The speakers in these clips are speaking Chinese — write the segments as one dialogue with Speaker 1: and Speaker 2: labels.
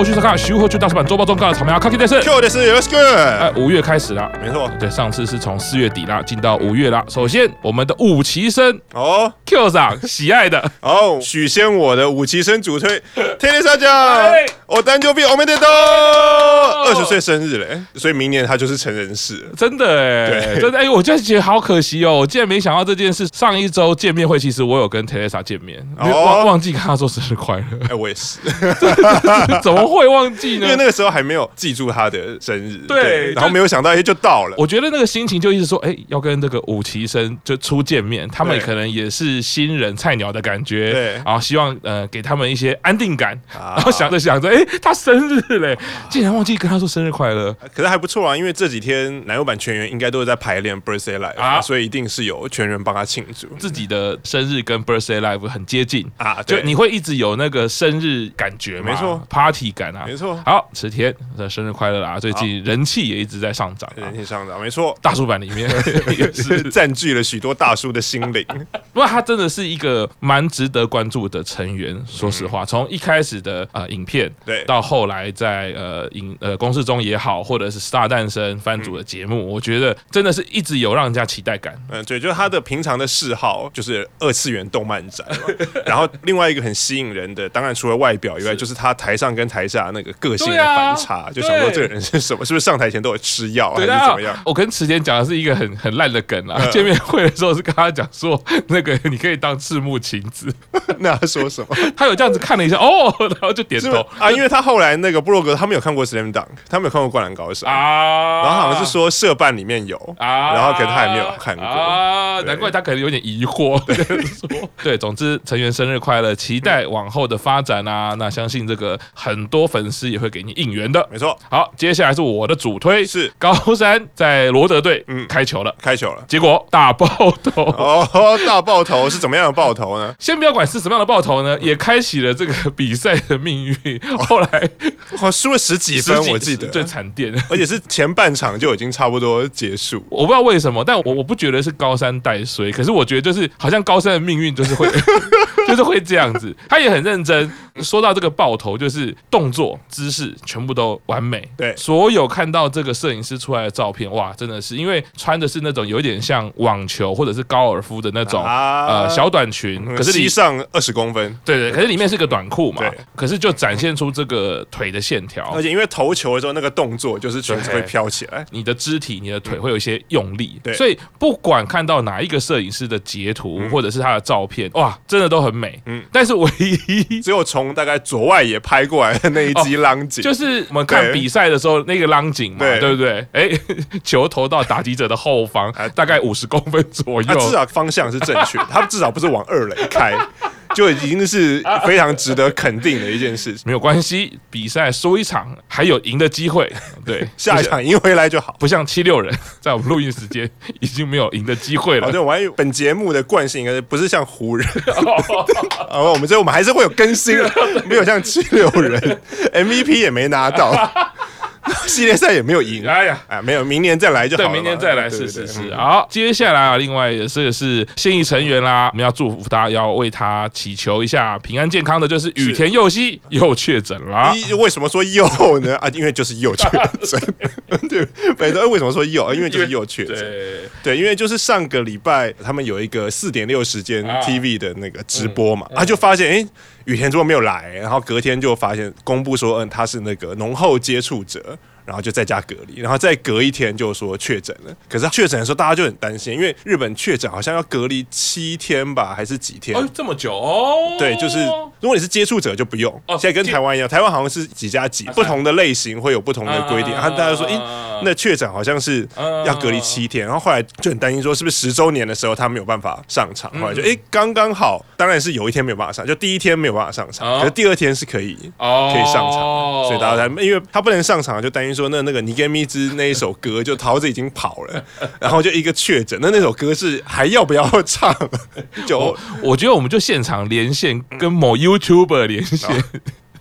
Speaker 1: 跟我去收看《徐货去大师版周报中告》的草莓啊卡基电视。
Speaker 2: Q 的是 Let's Go。
Speaker 1: 哎，五月开始了，
Speaker 2: 没错。
Speaker 1: 对，上次是从四月底啦，进到五月啦。首先，我们的五期生
Speaker 2: 哦
Speaker 1: ，Q 长喜爱的
Speaker 2: 哦，许仙我的五期生主推天天三讲，我单就比欧美得多。二十岁生日嘞，所以明年他就是成人式，
Speaker 1: 真的哎，真的哎，我就觉得好可惜哦，我竟然没想到这件事。上一周见面会，其实我有跟 Teresa 见面，忘忘记跟他说生日快乐。
Speaker 2: 哎，我也是，
Speaker 1: 怎么会忘记呢？
Speaker 2: 因为那个时候还没有记住他的生日，对，然后没有想到，哎，就到了。
Speaker 1: 我觉得那个心情就一直说，哎，要跟这个五期生就初见面，他们可能也是新人菜鸟的感觉，对，然后希望呃给他们一些安定感，然后想着想着，哎，他生日嘞，竟然忘记跟他说生日快乐。
Speaker 2: 可是还不错啊，因为这几天男友版全员应该都是在排练 Birthday Live 啊，所以一定是有全员帮他庆祝。
Speaker 1: 自己的生日跟 Birthday Live 很接近啊，就你会一直有那个生日感觉，没错，Party 感啊，
Speaker 2: 没错。
Speaker 1: 好，池田的生日快乐啦！最近人气也一直在上涨，
Speaker 2: 人气上涨，没错。
Speaker 1: 大叔版里面 也是
Speaker 2: 占据了许多大叔的心灵。
Speaker 1: 不过他真的是一个蛮值得关注的成员。说实话，从一开始的呃影片，对，到后来在呃影呃公式中也好，或者是 Star 诞生番组的节目，我觉得真的是一直有让人家期待感。
Speaker 2: 嗯，对，就是他的平常的嗜好就是二次元动漫展，然后另外一个很吸引人的，当然除了外表以外，就是他台上跟台下那个个性的反差，就想说这个人是什么？是不是上台前都有吃药还是怎么样？
Speaker 1: 我跟池田讲的是一个很很烂的梗啊，见面会的时候是跟他讲说，那个你可以当赤木晴子，
Speaker 2: 那他说什么？
Speaker 1: 他有这样子看了一下，哦，然后就点头。
Speaker 2: 啊，因为他后来那个布洛格他没有看过《Slam Dunk》，他没有看过《灌篮高手》啊，然后好像是说社办里面有啊，然后可能他还没有看过。啊，
Speaker 1: 难怪他可能有点疑惑。对，总之成员生日快乐，期待往后的发展啊！那相信这个很多粉丝也会给你应援的，
Speaker 2: 没错。
Speaker 1: 好，接下来是我的主推，是。高山在罗德队，嗯，开球了，
Speaker 2: 开球了，
Speaker 1: 结果大爆头。
Speaker 2: 哦，大爆头是怎么样的爆头呢？
Speaker 1: 先不要管是什么样的爆头呢，也开启了这个比赛的命运。后来
Speaker 2: 我输了十几分，我记得
Speaker 1: 最惨电，
Speaker 2: 而且是前半场就已经差不多结束。
Speaker 1: 我不知道为什么，但我我不觉得是高山带衰，可是我觉得就是好像高山的命运就是会。就是会这样子，他也很认真。说到这个爆头，就是动作姿势全部都完美。对，所有看到这个摄影师出来的照片，哇，真的是因为穿的是那种有点像网球或者是高尔夫的那种呃小短裙，可是
Speaker 2: 膝上二十公分。对
Speaker 1: 对，可是里面是个短裤嘛。对。可是就展现出这个腿的线条，
Speaker 2: 而且因为投球的时候那个动作就是裙子会飘起来，
Speaker 1: 你的肢体、你的腿会有一些用力。对。所以不管看到哪一个摄影师的截图或者是他的照片，哇，真的都很美。嗯。但是唯一
Speaker 2: 只有从大概左外野拍过来的那一击浪景，
Speaker 1: 就是我们看比赛的时候那个浪景嘛，对不对？哎，球投到打击者的后方，大概五十公分左右，
Speaker 2: 至少方向是正确的，他至少不是往二垒开。就已经是非常值得肯定的一件事情。
Speaker 1: 没有关系，比赛输一场还有赢的机会。对，
Speaker 2: 下一场赢回来就好。
Speaker 1: 不像七六人，在我们录音时间已经没有赢的机会了。
Speaker 2: 对，我还有本节目的惯性，应该不是像湖人。哦，我们这我们还是会有更新，没有像七六人 MVP 也没拿到。系列赛也没有赢，哎呀，哎，没有，明年再来就好了。
Speaker 1: 对，明年再来，是是是。好，接下来啊，另外也是是现役成员啦，我们要祝福他，要为他祈求一下平安健康的，就是羽田佑希又确诊了。
Speaker 2: 为什么说又呢？啊，因为就是又确诊。对。为什么说又？因为就是又确诊。对，因为就是上个礼拜他们有一个四点六时间 TV 的那个直播嘛，他就发现哎。羽田之后没有来，然后隔天就发现公布说，嗯，他是那个浓厚接触者。然后就在家隔离，然后再隔一天就说确诊了。可是确诊的时候，大家就很担心，因为日本确诊好像要隔离七天吧，还是几天？
Speaker 1: 哦，这么久哦。
Speaker 2: 对，就是如果你是接触者就不用。哦，现在跟台湾一样，台湾好像是几加几，不同的类型会有不同的规定。然后大家说，诶，那确诊好像是要隔离七天。然后后来就很担心说，是不是十周年的时候他没有办法上场？后来就诶，刚刚好，当然是有一天没有办法上，就第一天没有办法上场，可是第二天是可以可以上场。所以大家才因为他不能上场，就担心说。那那个尼根米兹那一首歌，就桃子已经跑了，然后就一个确诊。那那首歌是还要不要唱？就
Speaker 1: 我，我觉得我们就现场连线跟某 YouTuber 连线。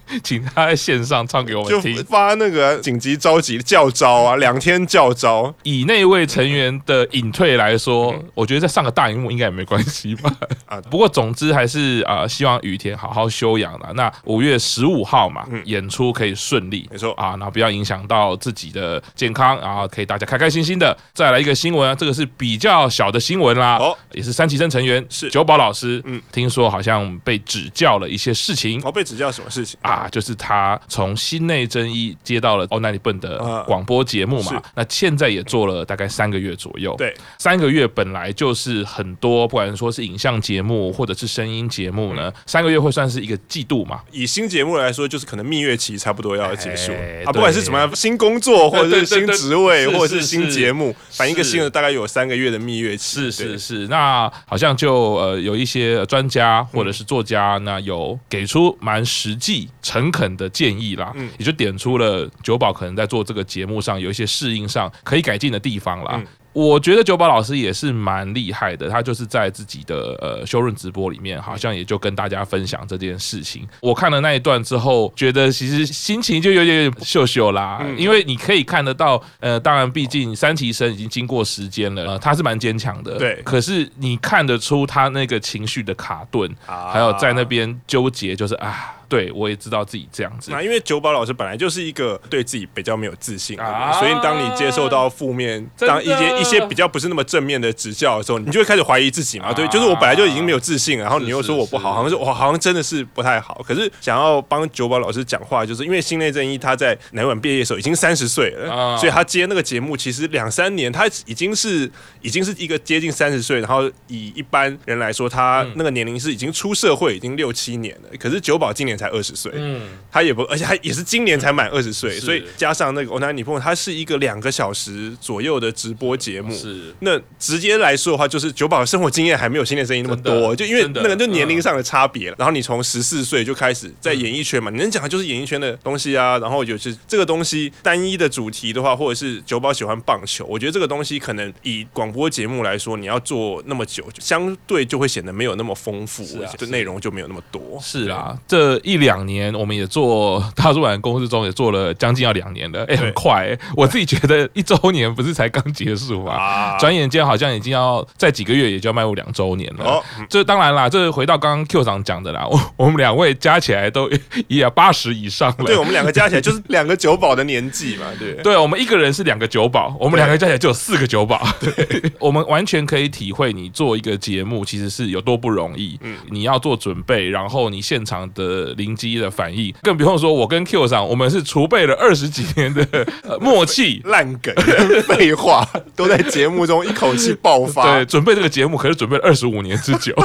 Speaker 1: 请他在线上唱给我们听，
Speaker 2: 就发那个紧急召集叫招啊，两天叫招。
Speaker 1: 以那位成员的隐退来说，嗯、我觉得再上个大荧幕应该也没关系吧。啊，不过总之还是啊、呃，希望雨田好好休养了。那五月十五号嘛，嗯、演出可以顺利，
Speaker 2: 没错
Speaker 1: 啊，那不要影响到自己的健康，然后可以大家开开心心的。再来一个新闻啊，这个是比较小的新闻啦，哦，也是三期生成员是久保老师，嗯，听说好像被指教了一些事情，
Speaker 2: 哦，被指教什么事情
Speaker 1: 啊？就是他从心内真一接到了欧奈里笨的广播节目嘛，那现在也做了大概三个月左右，
Speaker 2: 对，
Speaker 1: 三个月本来就是很多，不管说是影像节目或者是声音节目呢，三个月会算是一个季度嘛。
Speaker 2: 以新节目来说，就是可能蜜月期差不多要结束啊，不管是什么样新工作或者是新职位或者是新节目，反正一个新的大概有三个月的蜜月期。
Speaker 1: 是是是，那好像就呃有一些专家或者是作家，那有给出蛮实际诚恳的建议啦，也就点出了九宝可能在做这个节目上有一些适应上可以改进的地方啦。我觉得九宝老师也是蛮厉害的，他就是在自己的呃修润直播里面，好像也就跟大家分享这件事情。我看了那一段之后，觉得其实心情就有点秀秀啦，因为你可以看得到，呃，当然毕竟三期生已经经过时间了，呃，他是蛮坚强的，
Speaker 2: 对。
Speaker 1: 可是你看得出他那个情绪的卡顿，还有在那边纠结，就是啊。对，我也知道自己这样子。
Speaker 2: 那因为九宝老师本来就是一个对自己比较没有自信的人，啊、所以当你接受到负面、当一些一些比较不是那么正面的指教的时候，你就会开始怀疑自己嘛。啊、对，就是我本来就已经没有自信，然后你又说我不好，好像是我好像真的是不太好。可是想要帮九宝老师讲话，就是因为心内正义他在乃木坂毕业的时候已经三十岁了，啊、所以他接那个节目其实两三年，他已经是已经是一个接近三十岁，然后以一般人来说，他那个年龄是已经出社会已经六七年了。可是九宝今年才二十岁，嗯，他也不，而且他也是今年才满二十岁，所以加上那个欧奈尼碰，他是一个两个小时左右的直播节目，是。那直接来说的话，就是九宝的生活经验还没有新的声音那么多，就因为那个就年龄上的差别了。然后你从十四岁就开始在演艺圈嘛，你能讲的就是演艺圈的东西啊。然后就是这个东西单一的主题的话，或者是九宝喜欢棒球，我觉得这个东西可能以广播节目来说，你要做那么久，相对就会显得没有那么丰富，而且内容就没有那么多。
Speaker 1: 是啊，这一两。年我们也做大出版公司中也做了将近要两年了，哎，很快、欸。我自己觉得一周年不是才刚结束嘛，转眼间好像已经要在几个月也就要迈入两周年了。哦，这当然啦，这回到刚刚 Q 长讲的啦，我 我们两位加起来都 也八十以上了。
Speaker 2: 对，我们两个加起来就是两个酒保的年纪嘛。对，
Speaker 1: 对我们一个人是两个酒保，我们两个加起来就有四个酒保。对，我们完全可以体会你做一个节目其实是有多不容易。嗯，你要做准备，然后你现场的灵机的反应，更不用说，我跟 Q 上，我们是储备了二十几年的 默契，
Speaker 2: 烂梗、废话都在节目中一口气爆发。
Speaker 1: 对，准备这个节目可是准备了二十五年之久。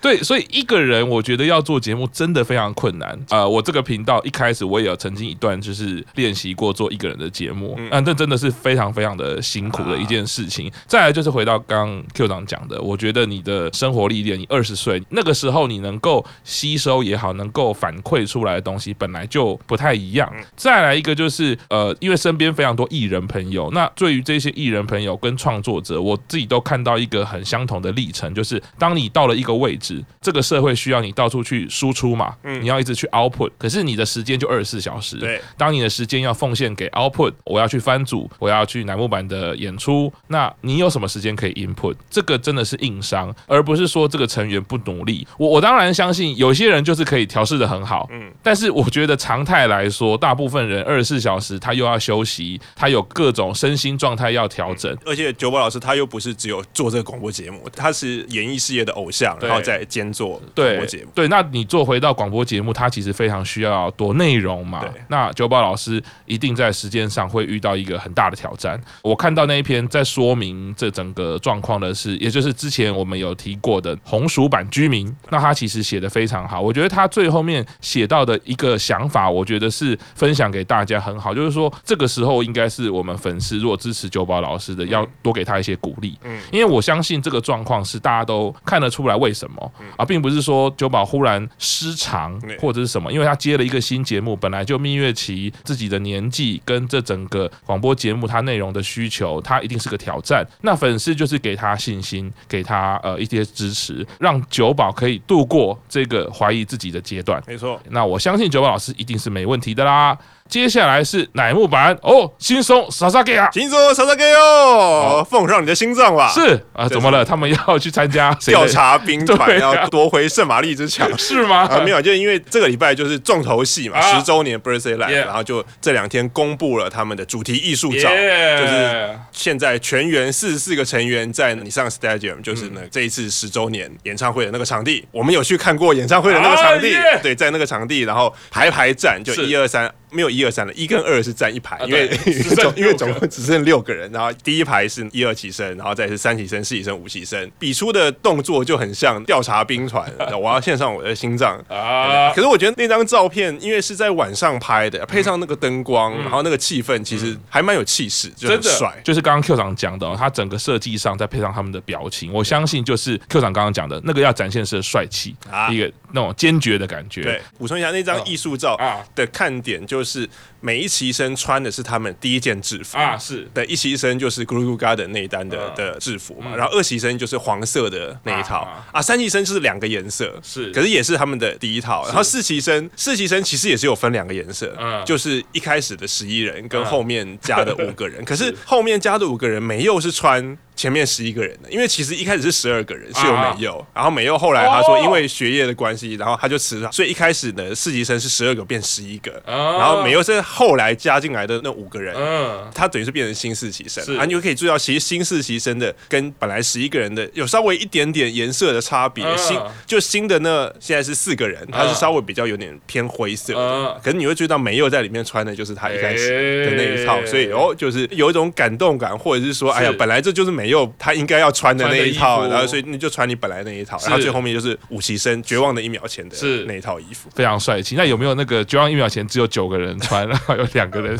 Speaker 1: 对，所以一个人我觉得要做节目真的非常困难。呃，我这个频道一开始我也有曾经一段就是练习过做一个人的节目，嗯，这真的是非常非常的辛苦的一件事情。再来就是回到刚刚 Q 长讲的，我觉得你的生活历练，你二十岁那个时候你能够吸收也好，能够反馈出来的东西本来就不太一样。再来一个就是，呃，因为身边非常多艺人朋友，那对于这些艺人朋友跟创作者，我自己都看到一个很相同的历程，就是当你到了一个位置，这个社会需要你到处去输出嘛，你要一直去 output，可是你的时间就二十四小时。对，当你的时间要奉献给 output，我要去翻组，我要去乃木坂的演出，那你有什么时间可以 input？这个真的是硬伤，而不是说这个成员不努力。我我当然相信有些人就是可以调试的很好，嗯，但是我觉得常态来说，大部分人二十四小时他又要休息，他有各种身心状态要调整，
Speaker 2: 而且九宝老师他又不是只有做这个广播节目，他是演艺事业的偶像，然后再兼做广播节目。
Speaker 1: 对，那你做回到广播节目，他其实非常需要多内容嘛。那九宝老师一定在时间上会遇到一个很大的挑战。我看到那一篇在说明这整个状况的是，也就是之前我们有提过的红薯版居民，那他其实写的非常好。我觉得他最后面写到的一个想法，我觉得是分享给大家很好，就是说这个时候应该是我们粉丝如果支持九宝老师的，要多给他一些鼓励。嗯，因为我相信这个状况是大家都看得出来为什么啊，并不是说九宝忽然失常或者是什么，因为他接了一个新节目，本来就蜜月期，自己的年纪跟这整个广播节目它内容的需求，他一定是个挑战。那粉丝就是给他信心，给他呃一些支持，让九宝可以度过这个怀疑自己的阶段。没错
Speaker 2: 错。
Speaker 1: 那我相信九宝老师一定是没问题的啦。接下来是乃木坂。哦，轻松萨萨给啊，
Speaker 2: 轻松萨萨给哦，奉上你的心脏吧。
Speaker 1: 是啊，怎么了？他们要去参加
Speaker 2: 调查兵团，要夺回圣玛丽之墙，
Speaker 1: 是吗？
Speaker 2: 啊，没有，就是因为这个礼拜就是重头戏嘛，十周年 birthday live，然后就这两天公布了他们的主题艺术照，就是现在全员四十四个成员在 Nissan Stadium，就是呢这一次十周年演唱会的那个场地，我们有去看过演唱会的那个场地，对，在那个场地，然后排排站，就一二三。没有一二三了，一跟二是站一排，因为 总因为总共只剩六个人，然后第一排是一二起身，然后再是三起身、四起身、五起身，比出的动作就很像调查兵团。我要献上我的心脏。啊！可是我觉得那张照片，因为是在晚上拍的，配上那个灯光，然后那个气氛，其实还蛮有气势，就很帅。
Speaker 1: 就是刚刚 Q 长讲的，哦他整个设计上再配上他们的表情，我相信就是 Q 长刚刚讲的那个要展现是帅气，啊。一个那种坚决的感觉。
Speaker 2: 对，补充一下那张艺术照的看点就是。每一期生穿的是他们第一件制服
Speaker 1: 啊，是。
Speaker 2: 的，一期生就是 Group Garden 那一单的的制服嘛，然后二期生就是黄色的那一套啊，三期生就是两个颜色，是，可是也是他们的第一套，然后四期生，四期生其实也是有分两个颜色，嗯。就是一开始的十一人跟后面加的五个人，可是后面加的五个人没有是穿。前面十一个人的，因为其实一开始是十二个人，是有美佑，然后美佑后来他说因为学业的关系，然后他就辞了，所以一开始呢四期生是十二个变十一个，然后美佑是后来加进来的那五个人，嗯。他等于是变成新四期生，啊，你就可以注意到其实新四期生的跟本来十一个人的有稍微一点点颜色的差别，新就新的那现在是四个人，他是稍微比较有点偏灰色的，可是你会注意到美佑在里面穿的就是他一开始的那一套，所以哦就是有一种感动感，或者是说哎呀本来这就是美。佑他应该要穿的那一套，然后所以你就穿你本来那一套，然后最后面就是五期生绝望的一秒前的那一套衣服，
Speaker 1: 非常帅气。那有没有那个绝望一秒前只有九个人人穿，然后有两个人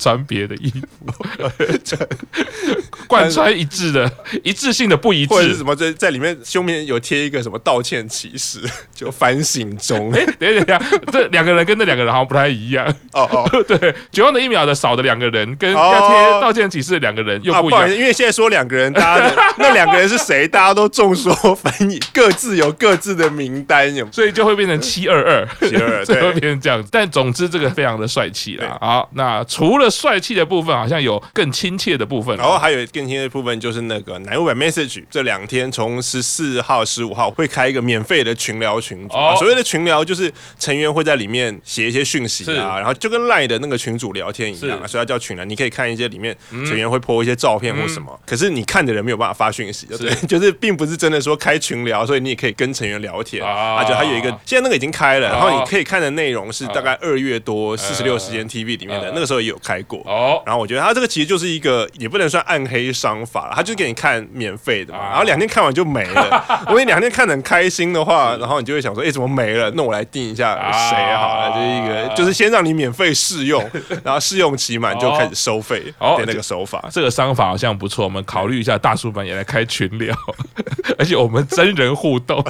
Speaker 1: 穿别的衣服，贯穿一致的 一致性的不一致，
Speaker 2: 或者是什么在在里面胸面有贴一个什么道歉启事，就反省中。哎，
Speaker 1: 等一下，这两个人跟那两个人好像不太一样。哦哦，对，绝望的一秒的少的两个人跟要贴道歉启事的两个人又不一样，
Speaker 2: 因为现在说两个人。大家的那两个人是谁？大家都众说纷纭，各自有各自的名单，有，
Speaker 1: 所以就会变成七二二，七二二，对，会变成这样子。但总之，这个非常的帅气啦。好，那除了帅气的部分，好像有更亲切的部分。
Speaker 2: 然后还有更亲切的部分，就是那个乃木坂 Message 这两天从十四号、十五号会开一个免费的群聊群组。哦、所谓的群聊，就是成员会在里面写一些讯息啊，然后就跟 Line 的那个群主聊天一样，啊所以它叫群聊。你可以看一些里面成员会 po 一些照片或什么。嗯、可是你看。的人没有办法发讯息，对，是就是并不是真的说开群聊，所以你也可以跟成员聊天啊。就还有一个，现在那个已经开了，然后你可以看的内容是大概二月多四十六时间 TV 里面的，那个时候也有开过。哦，然后我觉得他这个其实就是一个也不能算暗黑商法，他就给你看免费的嘛，然后两天看完就没了。如果你两天看得很开心的话，然后你就会想说，哎，怎么没了？那我来定一下 谁好了，就是一个就是先让你免费试用，然后试用期满就开始收费的那个手法。
Speaker 1: 这个商法好像不错，我们考虑一下。大叔版也来开群聊，而且我们真人互动，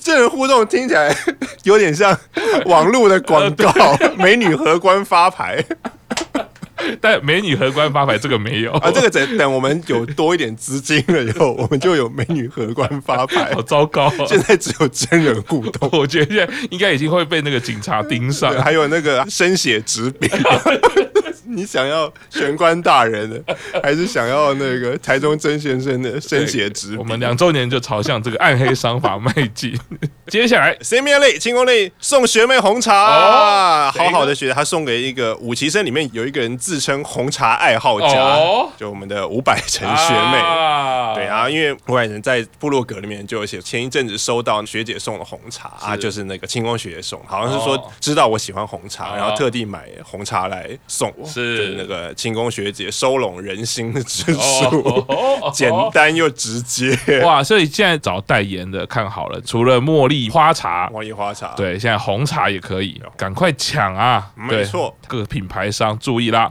Speaker 2: 真人互动听起来有点像网络的广告，美女荷官发牌。
Speaker 1: 但美女荷官发牌这个没有
Speaker 2: 啊，这个等等我们有多一点资金了以后，我们就有美女荷官发牌。
Speaker 1: 好糟糕，
Speaker 2: 现在只有真人互动，
Speaker 1: 我觉得现在应该已经会被那个警察盯上，
Speaker 2: 还有那个生血纸笔。你想要玄关大人的，还是想要那个台中曾先生的生血纸？
Speaker 1: 我们两周年就朝向这个暗黑商法迈进。接下来
Speaker 2: ，Semi 类清宫类送学妹红茶哦，好好的学，他送给一个五期生里面有一个人自称红茶爱好家，就我们的伍百成学妹。对啊，因为伍佰成在部落格里面就有写，前一阵子收到学姐送的红茶啊，就是那个清宫学姐送，好像是说知道我喜欢红茶，然后特地买红茶来送我。是那个清宫学姐收拢人心的之术，简单又直接。
Speaker 1: 哇！所以现在找代言的看好了，除了茉莉花茶，
Speaker 2: 茉莉花茶，
Speaker 1: 对，现在红茶也可以，赶快抢啊！
Speaker 2: 没错，
Speaker 1: 各品牌商注意啦。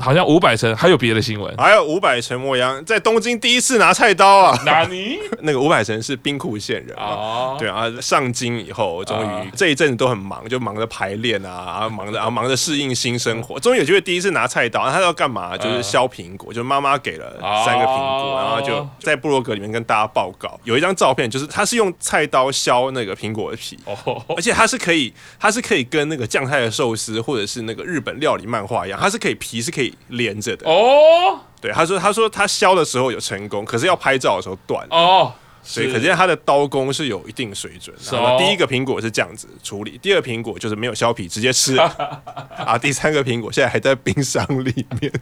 Speaker 1: 好像伍佰成还有别的新闻，
Speaker 2: 还有伍佰成末央在东京第一次拿菜刀啊！
Speaker 1: 哪里？
Speaker 2: 那个伍佰成是兵库县人啊，对啊，上京以后终于这一阵子都很忙，就忙着排练啊，忙着啊，忙着适应新生活，终于有机会第一次拿菜刀，他要干嘛？就是削苹果，就妈妈给了三个苹果，然后就在部落格里面跟大家报告。有一张照片，就是他是用菜刀削那个苹果的皮，而且他是可以，他是可以跟那个酱菜的寿司或者是那个日本料理漫画一样，他是可以皮是可以连着的。哦，对，他说他说他削的时候有成功，可是要拍照的时候断。哦。所以可见他的刀工是有一定水准。然后第一个苹果是这样子处理，第二个苹果就是没有削皮直接吃 啊，第三个苹果现在还在冰箱里面。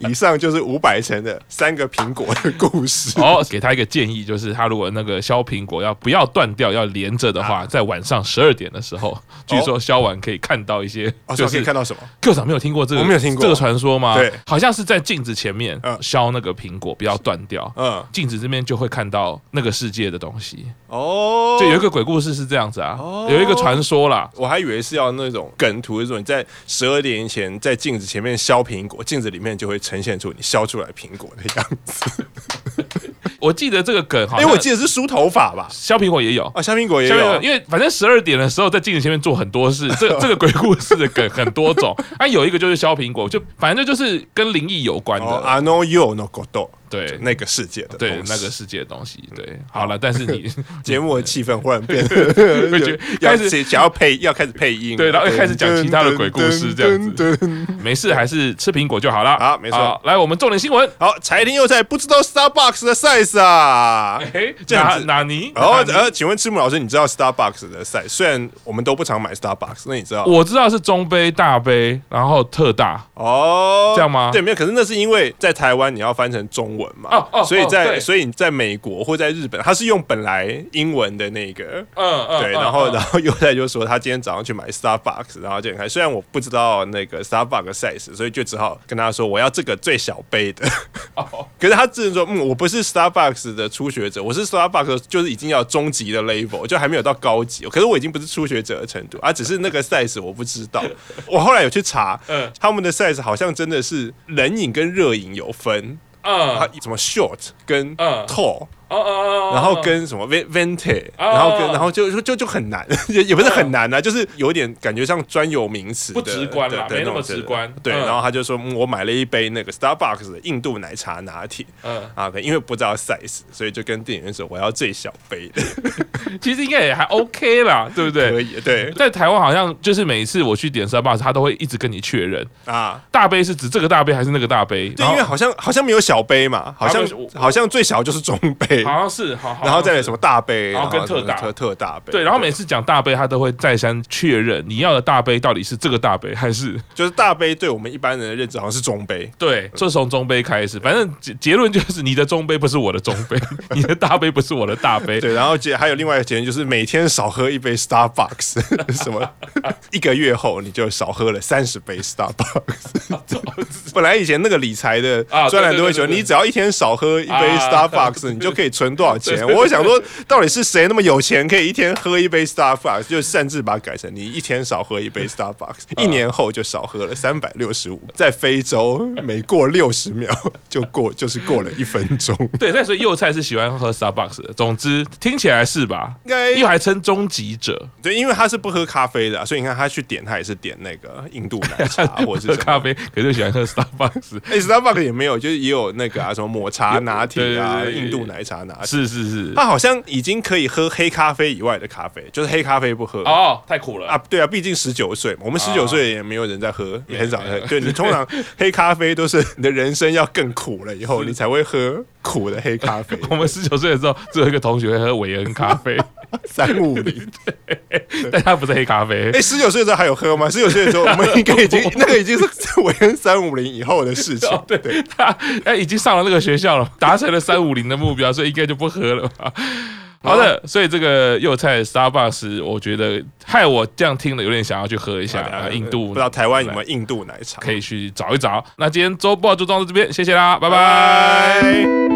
Speaker 2: 以上就是五百层的三个苹果的故事。
Speaker 1: 哦，给他一个建议，就是他如果那个削苹果要不要断掉，要连着的话，在晚上十二点的时候，据说削完可以看到一些，哦
Speaker 2: 就是可以看到什么
Speaker 1: ？Q 长没有听过这个？
Speaker 2: 我没有听过
Speaker 1: 这个传说吗？
Speaker 2: 对，
Speaker 1: 好像是在镜子前面削那个苹果，不要断掉。嗯，镜子这边就会看到那个。世界的东西哦，就有一个鬼故事是这样子啊，有一个传说啦，
Speaker 2: 我还以为是要那种梗图，那种你在十二点前在镜子前面削苹果，镜子里面就会呈现出你削出来苹果的样子。
Speaker 1: 我记得这个梗，
Speaker 2: 因为我记得是梳头发吧，
Speaker 1: 削苹果也有
Speaker 2: 啊，削苹果也有，
Speaker 1: 因为反正十二点的时候在镜子前面做很多事，这这个鬼故事的梗很多种，啊，有一个就是削苹果，就反正就是跟灵异有关的。
Speaker 2: I know you no godo。
Speaker 1: 对
Speaker 2: 那个世界的，
Speaker 1: 对那个世界的东西，对，好了，但是你
Speaker 2: 节目的气氛忽然变得 开始想要配，要开始配音，
Speaker 1: 对，然后又开始讲其他的鬼故事，这样子，没事，还是吃苹果就好了。
Speaker 2: 好，没错。
Speaker 1: 来，我们重点新闻。
Speaker 2: 好，柴田又在不知道 Starbucks 的 size 啊？
Speaker 1: 哎，这样子，哪尼？
Speaker 2: 然后呃，请问赤木老师，你知道 Starbucks 的 size？虽然我们都不常买 Starbucks，那你知道？
Speaker 1: 我知道是中杯、大杯，然后特大。哦，这样吗？
Speaker 2: 对，没有。可是那是因为在台湾你要翻成中文嘛？哦哦，所以。在所以你在美国或在日本，他是用本来英文的那个，嗯嗯，对，然后然后又在就说他今天早上去买 Starbucks，然后就很开心。虽然我不知道那个 Starbucks size，所以就只好跟他说我要这个最小杯的。可是他自认说，嗯，我不是 Starbucks 的初学者，我是 Starbucks 就是已经要中级的 level，就还没有到高级。可是我已经不是初学者的程度，啊只是那个 size 我不知道。我后来有去查，嗯，他们的 size 好像真的是冷饮跟热饮有分。嗯，他什么 short 跟 tall。哦哦，然后跟什么 Vente，然后跟然后就就就很难，也 也不是很难啊，就是有点感觉像专有名词，
Speaker 1: 不直观啦，没那么直观。
Speaker 2: 对，然后他就说，我买了一杯那个 Starbucks 的印度奶茶拿铁，嗯啊，因为不知道 size，所以就跟店员说我要最小杯的。
Speaker 1: 其实应该也还 OK 啦，对不对？
Speaker 2: 可以。对，
Speaker 1: 在台湾好像就是每一次我去点 Starbucks，他都会一直跟你确认啊，大杯是指这个大杯还是那个大杯？
Speaker 2: 对，因为好像好像没有小杯嘛，好像好像最小就是中杯。
Speaker 1: 好像是，好好，
Speaker 2: 然后再来什么大杯，
Speaker 1: 然后跟特大、
Speaker 2: 特特大杯，
Speaker 1: 对，然后每次讲大杯，他都会再三确认你要的大杯到底是这个大杯还是。
Speaker 2: 就是大杯，对我们一般人的认知好像是中杯，
Speaker 1: 对，就从中杯开始，反正结结论就是你的中杯不是我的中杯，你的大杯不是我的大杯，
Speaker 2: 对，然后结还有另外一个结论就是每天少喝一杯 Starbucks，什么一个月后你就少喝了三十杯 Starbucks，本来以前那个理财的专栏都会说，你只要一天少喝一杯 Starbucks，你就可以存多少钱。我想说，到底是谁那么有钱，可以一天喝一杯 Starbucks？就擅自把它改成你一天少喝一杯 Starbucks，一年后就少喝了三百六十五。在非洲，每过六十秒就过，就是过了一分钟。
Speaker 1: 对，那所以幼菜是喜欢喝 Starbucks 的。总之，听起来是吧？应该，又还称终极者。
Speaker 2: 对，因为他是不喝咖啡的啊，所以你看他去点，他也是点那个印度奶茶 或者是
Speaker 1: 咖啡，可是喜欢喝 Starbucks。
Speaker 2: 哎，Starbucks 也没有，就是也有那个啊，什么抹茶拿铁啊，印度奶茶
Speaker 1: 是是是，
Speaker 2: 他好像已经可以喝黑咖啡以外的咖啡，就是黑咖啡不喝
Speaker 1: 哦，太苦了
Speaker 2: 啊！对啊，毕竟十九岁嘛，我们十九岁也没有人在喝，也很少喝。对，你通常黑咖啡都是你的人生要更苦了以后，你才会喝苦的黑咖啡。
Speaker 1: 我们十九岁的时候，只有一个同学会喝韦恩咖啡
Speaker 2: 三五零，
Speaker 1: 但他不是黑咖啡。
Speaker 2: 哎，十九岁的时候还有喝吗？十九岁的时候，我们应该已经 那个已经是韦恩三五零以后的事情。
Speaker 1: 对对，他哎已经上了那个学校了，达成了三五零的目标，所以应该就不喝了吧。好的，所以这个幼菜 Starbucks，我觉得害我这样听了有点想要去喝一下印度，
Speaker 2: 不知道台湾有没有印度奶茶，
Speaker 1: 可以去找一找。那今天周报就到这边，谢谢啦，拜拜。